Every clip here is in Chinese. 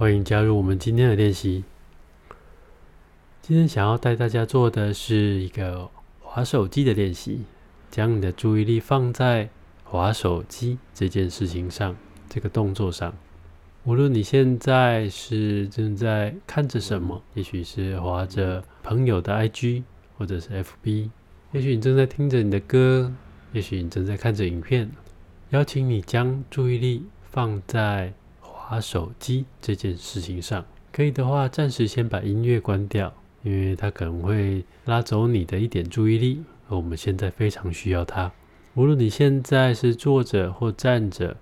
欢迎加入我们今天的练习。今天想要带大家做的是一个滑手机的练习，将你的注意力放在滑手机这件事情上，这个动作上。无论你现在是正在看着什么，也许是滑着朋友的 IG 或者是 FB，也许你正在听着你的歌，也许你正在看着影片。邀请你将注意力放在滑手机这件事情上。可以的话，暂时先把音乐关掉。因为它可能会拉走你的一点注意力，而我们现在非常需要它。无论你现在是坐着或站着，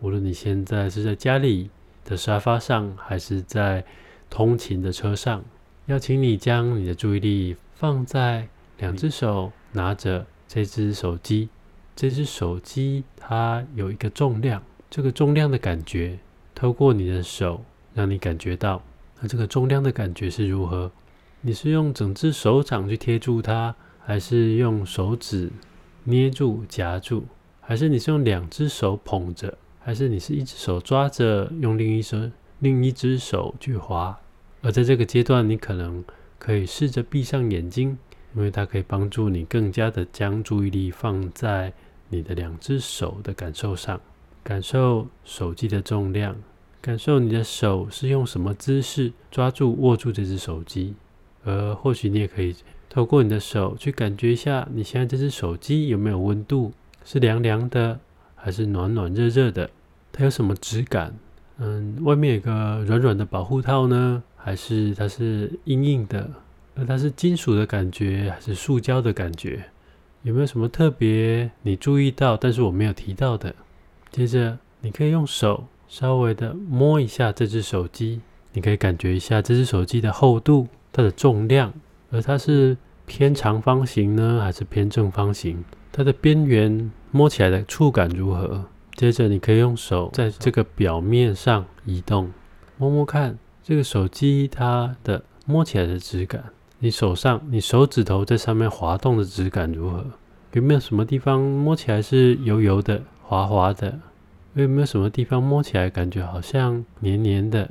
无论你现在是在家里的沙发上，还是在通勤的车上，邀请你将你的注意力放在两只手拿着这只手机。这只手机它有一个重量，这个重量的感觉透过你的手让你感觉到。那这个重量的感觉是如何？你是用整只手掌去贴住它，还是用手指捏住夹住？还是你是用两只手捧着？还是你是一只手抓着，用另一手另一只手去滑？而在这个阶段，你可能可以试着闭上眼睛，因为它可以帮助你更加的将注意力放在你的两只手的感受上，感受手机的重量，感受你的手是用什么姿势抓住握住这只手机。而或许你也可以透过你的手去感觉一下，你现在这只手机有没有温度？是凉凉的，还是暖暖热热的？它有什么质感？嗯，外面有个软软的保护套呢，还是它是硬硬的？而它是金属的感觉，还是塑胶的感觉？有没有什么特别你注意到，但是我没有提到的？接着，你可以用手稍微的摸一下这只手机，你可以感觉一下这只手机的厚度。它的重量，而它是偏长方形呢，还是偏正方形？它的边缘摸起来的触感如何？接着你可以用手在这个表面上移动，摸摸看这个手机它的摸起来的质感。你手上，你手指头在上面滑动的质感如何？有没有什么地方摸起来是油油的、滑滑的？有没有什么地方摸起来感觉好像黏黏的？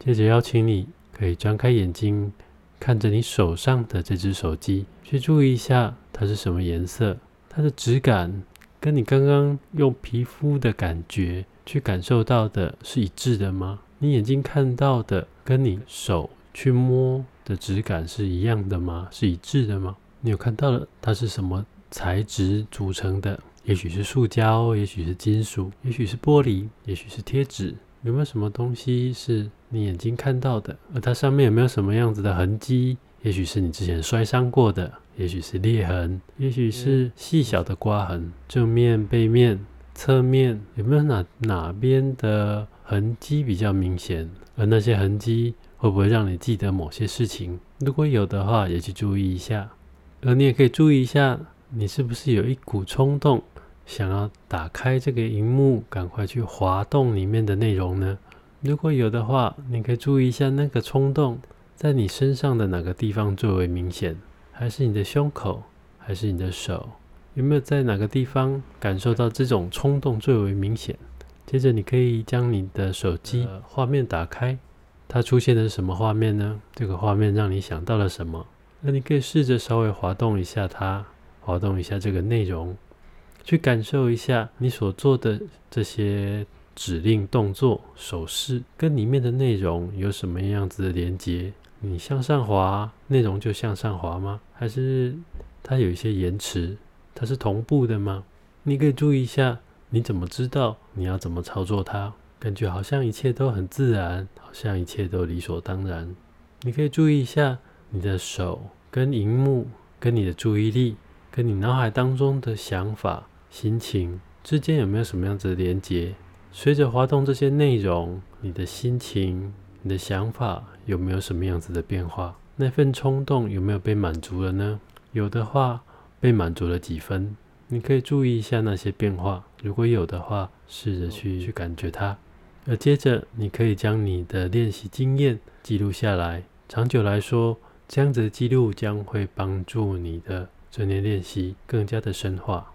接着邀请你可以张开眼睛。看着你手上的这只手机，去注意一下它是什么颜色，它的质感跟你刚刚用皮肤的感觉去感受到的是一致的吗？你眼睛看到的跟你手去摸的质感是一样的吗？是一致的吗？你有看到了它是什么材质组成的？也许是塑胶，也许是金属，也许是玻璃，也许是贴纸。有没有什么东西是你眼睛看到的？而它上面有没有什么样子的痕迹？也许是你之前摔伤过的，也许是裂痕，也许是细小的刮痕。正面、背面、侧面有没有哪哪边的痕迹比较明显？而那些痕迹会不会让你记得某些事情？如果有的话，也去注意一下。而你也可以注意一下，你是不是有一股冲动？想要打开这个荧幕，赶快去滑动里面的内容呢？如果有的话，你可以注意一下那个冲动在你身上的哪个地方最为明显？还是你的胸口？还是你的手？有没有在哪个地方感受到这种冲动最为明显？接着，你可以将你的手机画面打开，它出现的是什么画面呢？这个画面让你想到了什么？那你可以试着稍微滑动一下它，滑动一下这个内容。去感受一下你所做的这些指令、动作、手势，跟里面的内容有什么样子的连接？你向上滑，内容就向上滑吗？还是它有一些延迟？它是同步的吗？你可以注意一下，你怎么知道你要怎么操作它？感觉好像一切都很自然，好像一切都理所当然。你可以注意一下你的手跟荧幕，跟你的注意力，跟你脑海当中的想法。心情之间有没有什么样子的连接？随着滑动这些内容，你的心情、你的想法有没有什么样子的变化？那份冲动有没有被满足了呢？有的话，被满足了几分？你可以注意一下那些变化。如果有的话，试着去去感觉它。而接着，你可以将你的练习经验记录下来。长久来说，这样子的记录将会帮助你的正念练习更加的深化。